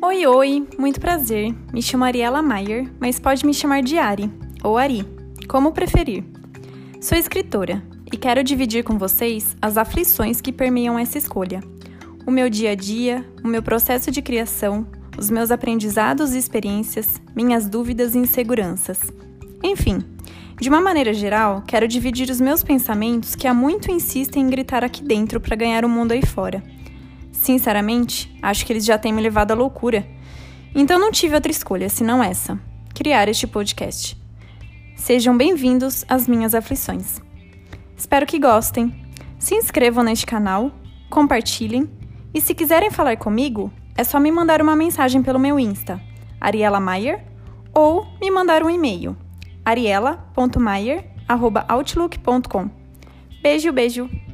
Oi, oi, muito prazer. Me chamo Ariela Maier, mas pode me chamar de Ari ou Ari, como preferir. Sou escritora e quero dividir com vocês as aflições que permeiam essa escolha. O meu dia a dia, o meu processo de criação, os meus aprendizados e experiências, minhas dúvidas e inseguranças. Enfim, de uma maneira geral, quero dividir os meus pensamentos que há muito insistem em gritar aqui dentro para ganhar o mundo aí fora. Sinceramente, acho que eles já têm me levado à loucura. Então não tive outra escolha senão essa: criar este podcast. Sejam bem-vindos às minhas aflições. Espero que gostem. Se inscrevam neste canal, compartilhem e se quiserem falar comigo, é só me mandar uma mensagem pelo meu Insta, Ariela Maier, ou me mandar um e-mail, ariela.maier.outlook.com. Beijo, beijo!